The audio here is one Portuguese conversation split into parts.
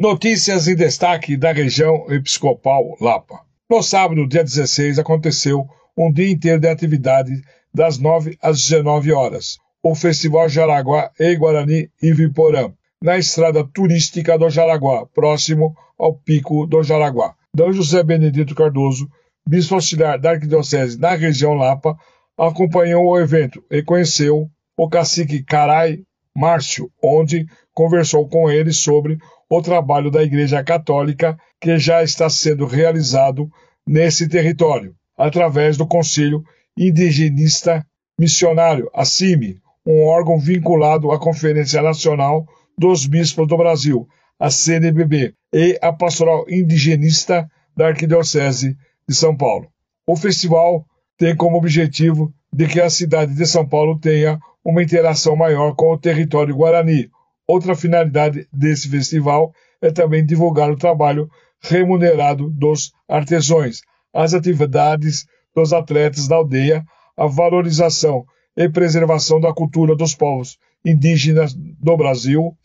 Notícias em destaque da região episcopal Lapa. No sábado, dia 16, aconteceu um dia inteiro de atividade das 9 às 19 horas. O Festival Jaraguá e Guarani e Viporã, na estrada turística do Jaraguá, próximo ao Pico do Jaraguá. D. José Benedito Cardoso, bispo auxiliar da Arquidiocese na região Lapa, acompanhou o evento e conheceu o cacique Carai Márcio, onde conversou com ele sobre o trabalho da Igreja Católica que já está sendo realizado nesse território, através do Conselho Indigenista Missionário, a CIMI, um órgão vinculado à Conferência Nacional dos Bispos do Brasil, a CNBB, e a Pastoral Indigenista da Arquidiocese de São Paulo. O festival tem como objetivo de que a cidade de São Paulo tenha uma interação maior com o território guarani. Outra finalidade desse festival é também divulgar o trabalho remunerado dos artesãos, as atividades dos atletas da aldeia, a valorização e preservação da cultura dos povos indígenas do Brasil,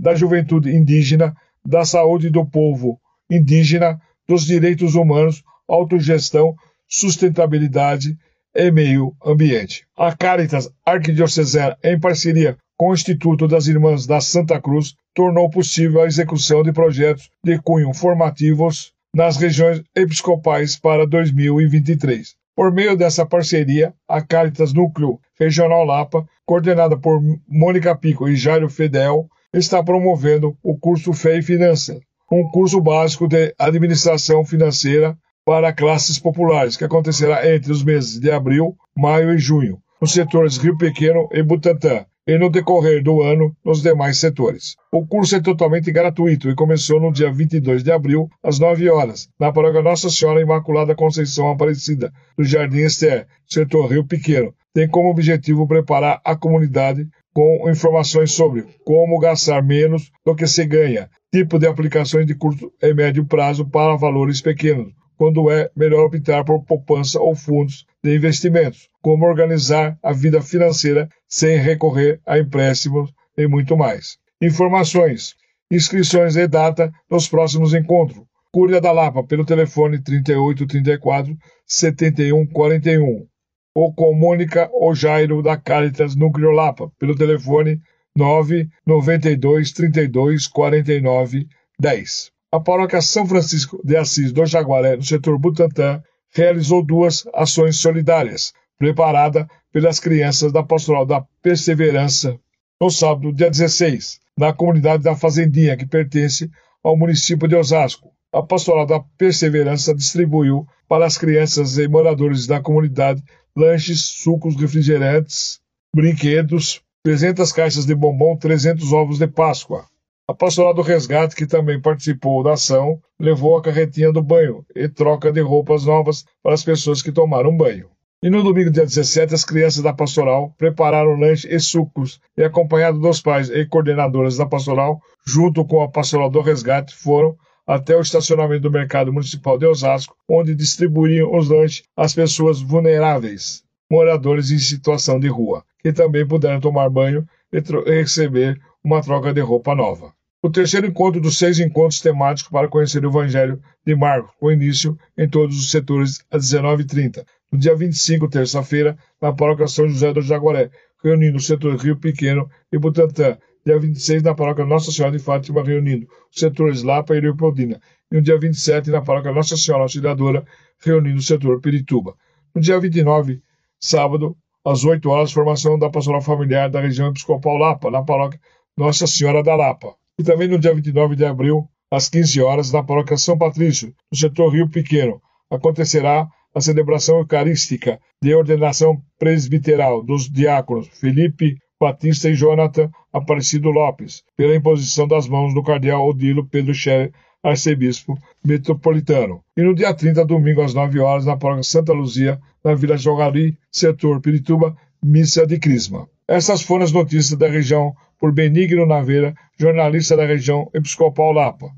da juventude indígena, da saúde do povo indígena, dos direitos humanos, autogestão, sustentabilidade e meio ambiente. A Caritas Arquidiocesana, em parceria com o Instituto das Irmãs da Santa Cruz, tornou possível a execução de projetos de cunho formativos nas regiões episcopais para 2023. Por meio dessa parceria, a Caritas Núcleo Regional Lapa, coordenada por Mônica Pico e Jairo Fedel, está promovendo o curso Fé e Finanças, um curso básico de administração financeira para classes populares, que acontecerá entre os meses de abril, maio e junho, nos setores Rio Pequeno e Butantã, e no decorrer do ano nos demais setores. O curso é totalmente gratuito e começou no dia 22 de abril, às 9 horas, na paróquia Nossa Senhora Imaculada Conceição Aparecida, do Jardim Ester, setor Rio Pequeno. Tem como objetivo preparar a comunidade com informações sobre como gastar menos do que se ganha, tipo de aplicações de curto e médio prazo para valores pequenos, quando é melhor optar por poupança ou fundos de investimentos, como organizar a vida financeira sem recorrer a empréstimos e muito mais. Informações, inscrições e data dos próximos encontros. Cúria da Lapa, pelo telefone 3834 7141. Ou com Mônica Jairo da Caritas Núcleo Lapa, pelo telefone 992 32 49 10 a paróquia São Francisco de Assis do Jaguaré, no setor Butantã, realizou duas ações solidárias, preparada pelas crianças da Pastoral da Perseverança, no sábado, dia 16, na comunidade da Fazendinha, que pertence ao município de Osasco. A Pastoral da Perseverança distribuiu para as crianças e moradores da comunidade lanches, sucos, refrigerantes, brinquedos, 300 caixas de bombom, 300 ovos de Páscoa. A pastoral do resgate, que também participou da ação, levou a carretinha do banho e troca de roupas novas para as pessoas que tomaram banho. E no domingo, dia 17, as crianças da pastoral prepararam lanche e sucos e, acompanhado dos pais e coordenadoras da pastoral, junto com a pastoral do resgate, foram até o estacionamento do mercado municipal de Osasco, onde distribuíam os lanches às pessoas vulneráveis, moradores em situação de rua, que também puderam tomar banho receber uma troca de roupa nova. O terceiro encontro dos seis encontros temáticos para conhecer o Evangelho de Marcos, com início em todos os setores às 19h30. No dia 25, terça-feira, na paróquia São José do Jaguaré, reunindo o setor Rio Pequeno e Butantã. Dia 26, na paróquia Nossa Senhora de Fátima, reunindo os setores Lapa e Leopoldina. E no dia 27, na paróquia Nossa Senhora Auxiliadora, reunindo o setor Pirituba. No dia 29, sábado, às 8 horas, formação da pastoral familiar da região episcopal Lapa, na paróquia nossa Senhora da Lapa. E também no dia 29 de abril, às 15 horas, na paróquia São Patrício, no setor Rio Pequeno, acontecerá a celebração eucarística de ordenação presbiteral dos diáconos Felipe Batista e Jonathan Aparecido Lopes, pela imposição das mãos do cardeal Odilo Pedro Scherer, arcebispo metropolitano. E no dia 30, domingo, às 9 horas, na paróquia Santa Luzia, na Vila Jogari, setor Pirituba, missa de Crisma. Essas foram as notícias da região por Benigno Naveira, jornalista da região Episcopal Lapa.